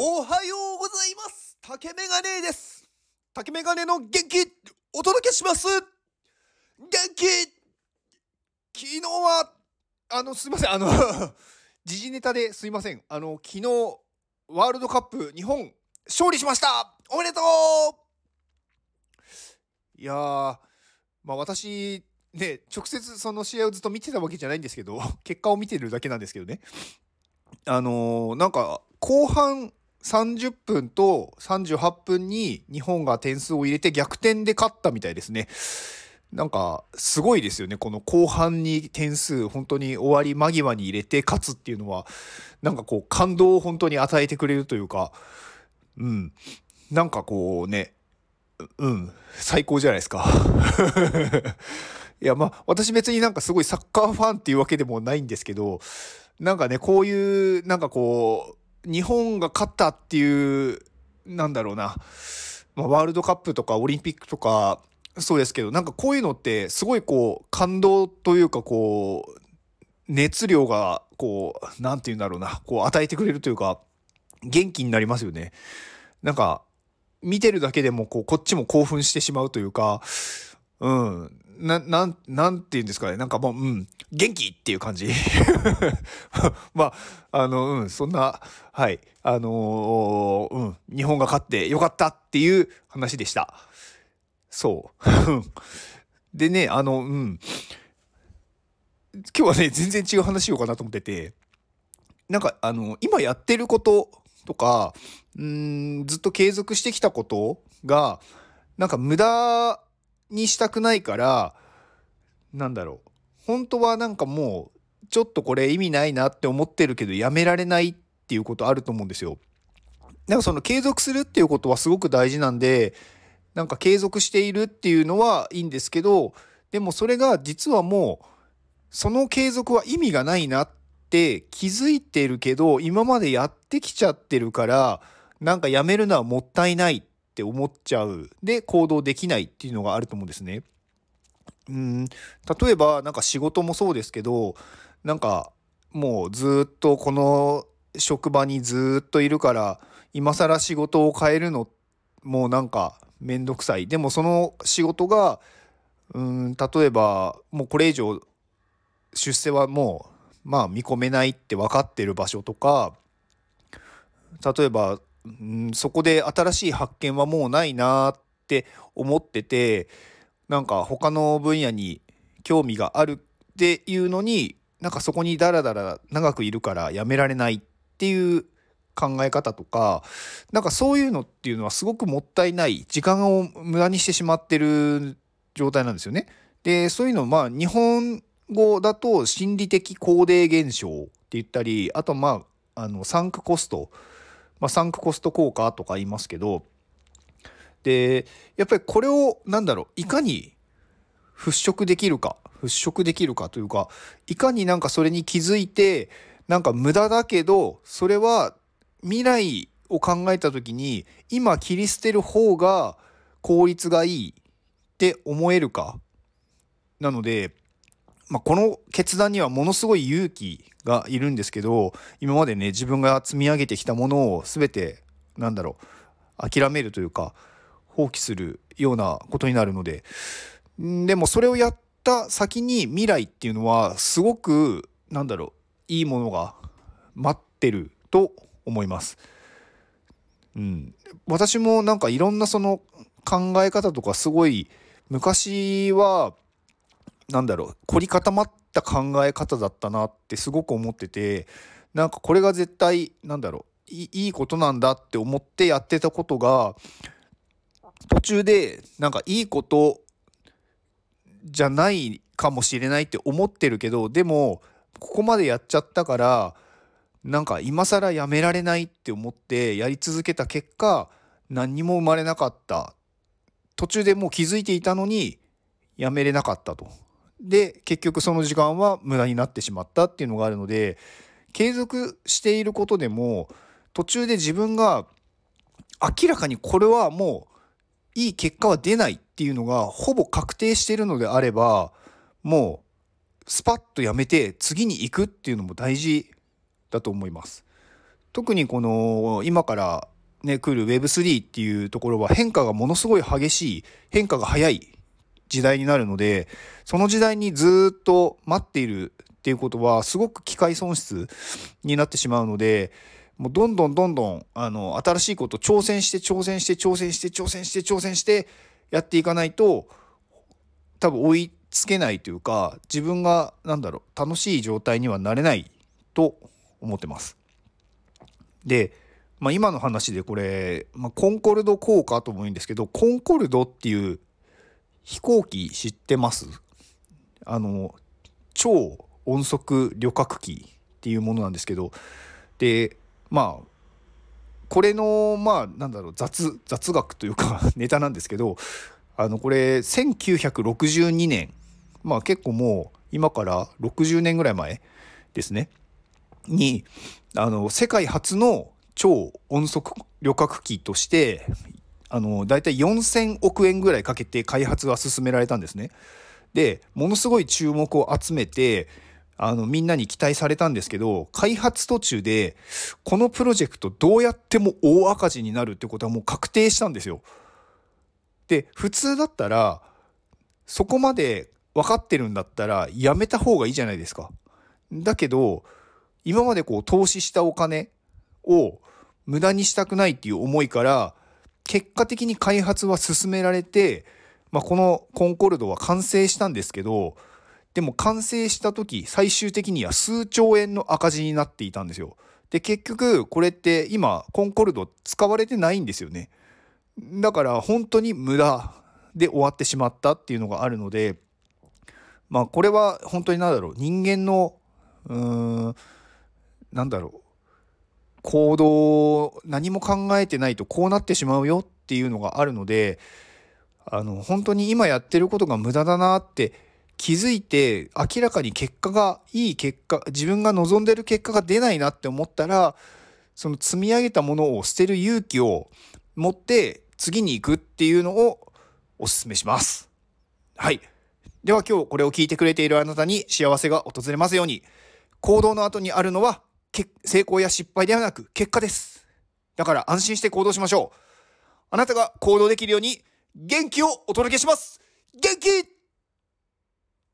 おはようございます。竹メガネです。竹メガネの元気お届けします。元気。昨日はあのすいません。あの 時事ネタですいません。あの昨日ワールドカップ日本勝利しました。おめでとう。いやーまあ私ね直接その試合をずっと見てたわけじゃないんですけど 結果を見てるだけなんですけどね。あのーなんか後半30分と38分に日本が点数を入れて逆転で勝ったみたいですね。なんかすごいですよねこの後半に点数本当に終わり間際に入れて勝つっていうのはなんかこう感動を本当に与えてくれるというかうんなんかこうねうん最高じゃないですか。いやまあ私別になんかすごいサッカーファンっていうわけでもないんですけどなんかねこういうなんかこう日本が勝ったっていうなんだろうな、まあ、ワールドカップとかオリンピックとかそうですけどなんかこういうのってすごいこう感動というかこう熱量がこう何て言うんだろうな。こう与えてくれるというか元気になりますよね。なんか見てるだけでもこうこっちも興奮してしまうというかうん。な、なん、なんて言うんですかね。なんかもう、うん、元気っていう感じ。まあ、あの、うん、そんな、はい、あのー、うん、日本が勝ってよかったっていう話でした。そう。でね、あの、うん、今日はね、全然違う話しようかなと思ってて、なんか、あの、今やってることとか、うん、ずっと継続してきたことが、なんか無駄にしたくないからなんだろう本当はなんかもうちょっとこれ意味ないなって思ってるけどやめられないっていうことあると思うんですよ。なんかその継続するっていうことはすごく大事なんでなんか継続しているっていうのはいいんですけどでもそれが実はもうその継続は意味がないなって気づいてるけど今までやってきちゃってるからなんかやめるのはもったいないって思っちゃう。で行動できないっていうのがあると思うんですね。うん。例えばなんか仕事もそうですけどなんかもうずっとこの職場にずっといるから今更仕事を変えるのもうなんか面倒くさい。でもその仕事がうん例えばもうこれ以上出世はもうまあ見込めないって分かってる場所とか例えばんそこで新しい発見はもうないなって思っててなんか他の分野に興味があるっていうのになんかそこにダラダラ長くいるからやめられないっていう考え方とかなんかそういうのっていうのはすごくもったいない時間を無駄にしてしまってる状態なんですよね。でそういうのまあ日本語だと心理的肯定現象って言ったりあとまああのサンクコストまあ、サンクコスト効果とか言いますけどでやっぱりこれを何だろういかに払拭できるか払拭できるかというかいかになんかそれに気づいてなんか無駄だけどそれは未来を考えた時に今切り捨てる方が効率がいいって思えるかなのでまあ、この決断にはものすごい勇気がいるんですけど今までね自分が積み上げてきたものを全てなんだろう諦めるというか放棄するようなことになるのででもそれをやった先に未来っていうのはすごくなんだろういいものが待ってると思います。うん、私もなんかいろんなその考え方とかすごい昔はなんだろう凝り固まった考え方だったなってすごく思っててなんかこれが絶対なんだろういいことなんだって思ってやってたことが途中でなんかいいことじゃないかもしれないって思ってるけどでもここまでやっちゃったからなんか今更やめられないって思ってやり続けた結果何にも生まれなかった。途中でもう気づいていたのにやめれなかったと。で結局その時間は無駄になってしまったっていうのがあるので継続していることでも途中で自分が明らかにこれはもういい結果は出ないっていうのがほぼ確定しているのであればもうスパッとやめて次に行くっていうのも大事だと思います。特にこの今からね来る Web3 っていうところは変化がものすごい激しい変化が早い時代になるのでその時代にずっと待っているっていうことはすごく機械損失になってしまうのでもうどんどんどんどんあの新しいこと挑戦して挑戦して挑戦して挑戦して挑戦してやっていかないと多分追いつけないというか自分が何だろう楽しい状態にはなれないと思ってます。で、まあ、今の話でこれ、まあ、コンコルド効果とも言うんですけどコンコルドっていう飛行機知ってます？あの超音速旅客機っていうものなんですけど。でまあこれのまあなんだろう雑雑学というか ネタなんですけどあのこれ1962年。まあ結構もう今から60年ぐらい前ですね。にあの世界初の超音速旅客機としてあの大体4,000億円ぐらいかけて開発が進められたんですね。でものすごい注目を集めてあのみんなに期待されたんですけど開発途中でこのプロジェクトどうやっても大赤字になるってことはもう確定したんですよ。で普通だったらそこまで分かってるんだったらやめた方がいいじゃないですか。だけど今までこう投資したお金を無駄にしたくないっていう思いから結果的に開発は進められて、まあ、このコンコルドは完成したんですけどでも完成した時最終的には数兆円の赤字になっていたんですよ。で結局これって今コンコルド使われてないんですよね。だから本当に無駄で終わってしまったっていうのがあるのでまあこれは本当に何だろう人間のうーんなんだろう行動何も考えてないとこうなってしまうよっていうのがあるのであの本当に今やってることが無駄だなって気づいて明らかに結果がいい結果自分が望んでる結果が出ないなって思ったらその積み上げたものを捨てる勇気を持って次に行くっていうのをお勧めします。はい。では今日これを聞いてくれているあなたに幸せが訪れますように行動の後にあるのは成功や失敗ではなく結果です。だから安心して行動しましょう。あなたが行動できるように元気をお届けします元気